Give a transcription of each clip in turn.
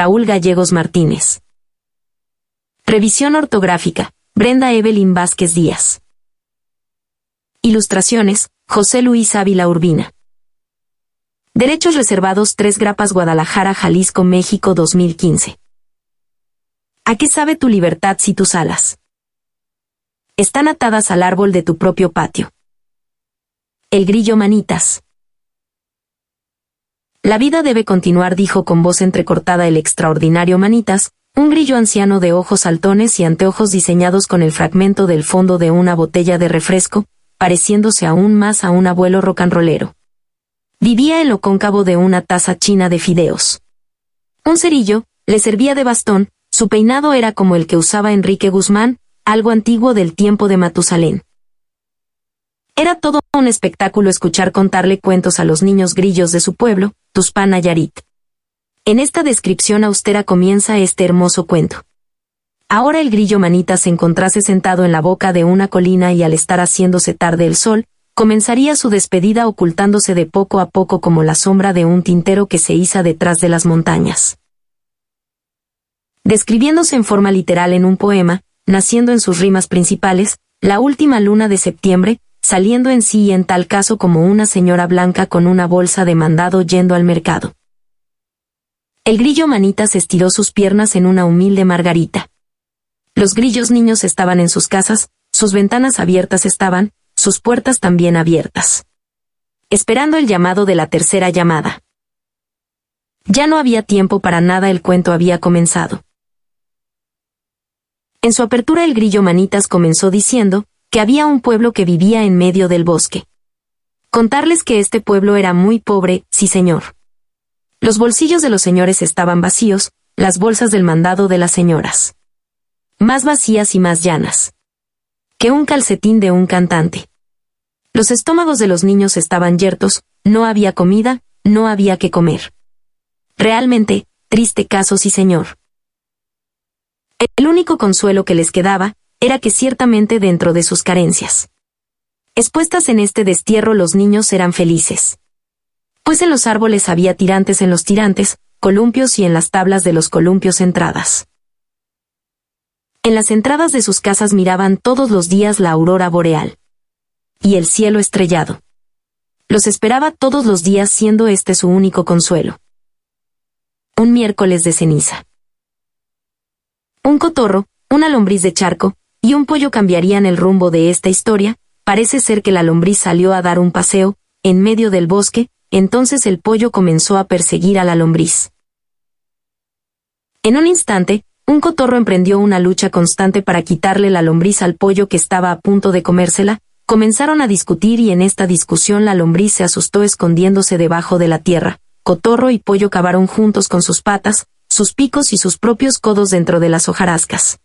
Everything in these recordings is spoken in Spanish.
Raúl Gallegos Martínez. Revisión ortográfica, Brenda Evelyn Vázquez Díaz. Ilustraciones, José Luis Ávila Urbina. Derechos reservados 3 Grapas Guadalajara, Jalisco, México 2015. ¿A qué sabe tu libertad si tus alas están atadas al árbol de tu propio patio? El grillo manitas. La vida debe continuar, dijo con voz entrecortada el extraordinario Manitas, un grillo anciano de ojos saltones y anteojos diseñados con el fragmento del fondo de una botella de refresco, pareciéndose aún más a un abuelo rocanrolero. Vivía en lo cóncavo de una taza china de fideos. Un cerillo, le servía de bastón, su peinado era como el que usaba Enrique Guzmán, algo antiguo del tiempo de Matusalén. Era todo un espectáculo escuchar contarle cuentos a los niños grillos de su pueblo, Tuspana Yarit. En esta descripción austera comienza este hermoso cuento. Ahora el grillo manita se encontrase sentado en la boca de una colina y al estar haciéndose tarde el sol, comenzaría su despedida ocultándose de poco a poco como la sombra de un tintero que se iza detrás de las montañas. Describiéndose en forma literal en un poema, naciendo en sus rimas principales, la última luna de septiembre, saliendo en sí en tal caso como una señora blanca con una bolsa de mandado yendo al mercado. El grillo manitas estiró sus piernas en una humilde margarita. Los grillos niños estaban en sus casas, sus ventanas abiertas estaban, sus puertas también abiertas. Esperando el llamado de la tercera llamada. Ya no había tiempo para nada, el cuento había comenzado. En su apertura el grillo manitas comenzó diciendo, que había un pueblo que vivía en medio del bosque. Contarles que este pueblo era muy pobre, sí señor. Los bolsillos de los señores estaban vacíos, las bolsas del mandado de las señoras. Más vacías y más llanas. Que un calcetín de un cantante. Los estómagos de los niños estaban yertos, no había comida, no había que comer. Realmente, triste caso sí señor. El único consuelo que les quedaba, era que ciertamente dentro de sus carencias. Expuestas en este destierro los niños eran felices. Pues en los árboles había tirantes en los tirantes, columpios y en las tablas de los columpios entradas. En las entradas de sus casas miraban todos los días la aurora boreal. Y el cielo estrellado. Los esperaba todos los días siendo este su único consuelo. Un miércoles de ceniza. Un cotorro, una lombriz de charco, y un pollo cambiarían el rumbo de esta historia, parece ser que la lombriz salió a dar un paseo, en medio del bosque, entonces el pollo comenzó a perseguir a la lombriz. En un instante, un cotorro emprendió una lucha constante para quitarle la lombriz al pollo que estaba a punto de comérsela, comenzaron a discutir y en esta discusión la lombriz se asustó escondiéndose debajo de la tierra, cotorro y pollo cavaron juntos con sus patas, sus picos y sus propios codos dentro de las hojarascas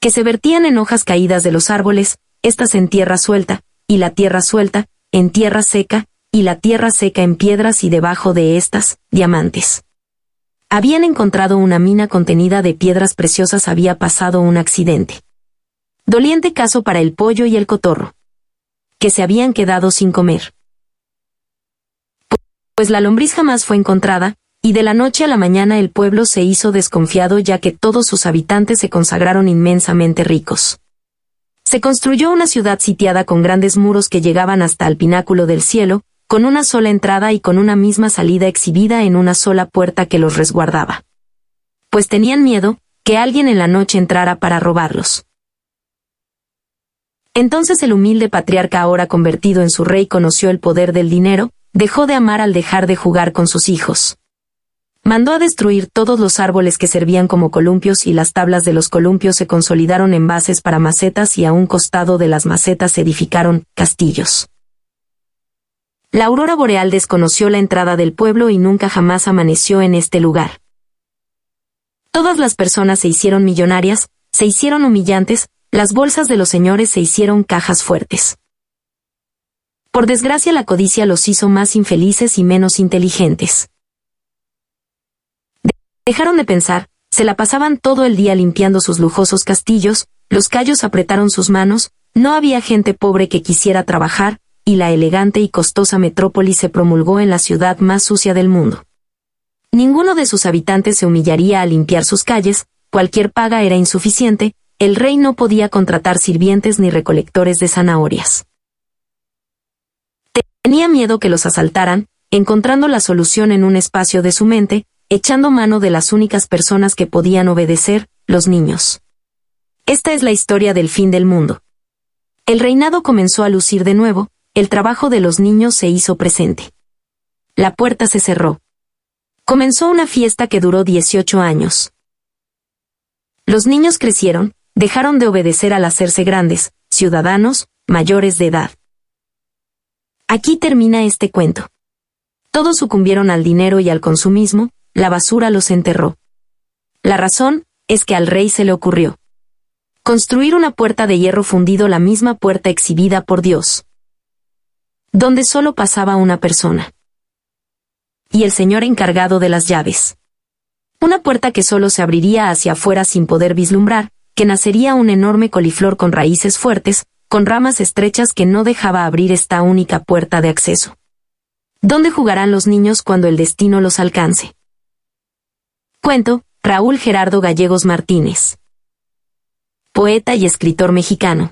que se vertían en hojas caídas de los árboles, estas en tierra suelta, y la tierra suelta, en tierra seca, y la tierra seca en piedras y debajo de estas, diamantes. Habían encontrado una mina contenida de piedras preciosas, había pasado un accidente. Doliente caso para el pollo y el cotorro. Que se habían quedado sin comer. Pues la lombriz jamás fue encontrada, y de la noche a la mañana el pueblo se hizo desconfiado ya que todos sus habitantes se consagraron inmensamente ricos. Se construyó una ciudad sitiada con grandes muros que llegaban hasta el pináculo del cielo, con una sola entrada y con una misma salida exhibida en una sola puerta que los resguardaba. Pues tenían miedo, que alguien en la noche entrara para robarlos. Entonces el humilde patriarca ahora convertido en su rey conoció el poder del dinero, dejó de amar al dejar de jugar con sus hijos. Mandó a destruir todos los árboles que servían como columpios y las tablas de los columpios se consolidaron en bases para macetas y a un costado de las macetas se edificaron castillos. La aurora boreal desconoció la entrada del pueblo y nunca jamás amaneció en este lugar. Todas las personas se hicieron millonarias, se hicieron humillantes, las bolsas de los señores se hicieron cajas fuertes. Por desgracia la codicia los hizo más infelices y menos inteligentes. Dejaron de pensar, se la pasaban todo el día limpiando sus lujosos castillos, los callos apretaron sus manos, no había gente pobre que quisiera trabajar, y la elegante y costosa metrópoli se promulgó en la ciudad más sucia del mundo. Ninguno de sus habitantes se humillaría a limpiar sus calles, cualquier paga era insuficiente, el rey no podía contratar sirvientes ni recolectores de zanahorias. Tenía miedo que los asaltaran, encontrando la solución en un espacio de su mente, echando mano de las únicas personas que podían obedecer, los niños. Esta es la historia del fin del mundo. El reinado comenzó a lucir de nuevo, el trabajo de los niños se hizo presente. La puerta se cerró. Comenzó una fiesta que duró 18 años. Los niños crecieron, dejaron de obedecer al hacerse grandes, ciudadanos, mayores de edad. Aquí termina este cuento. Todos sucumbieron al dinero y al consumismo, la basura los enterró. La razón, es que al rey se le ocurrió. Construir una puerta de hierro fundido la misma puerta exhibida por Dios. Donde solo pasaba una persona. Y el señor encargado de las llaves. Una puerta que solo se abriría hacia afuera sin poder vislumbrar, que nacería un enorme coliflor con raíces fuertes, con ramas estrechas que no dejaba abrir esta única puerta de acceso. ¿Dónde jugarán los niños cuando el destino los alcance? Cuento, Raúl Gerardo Gallegos Martínez. Poeta y escritor mexicano.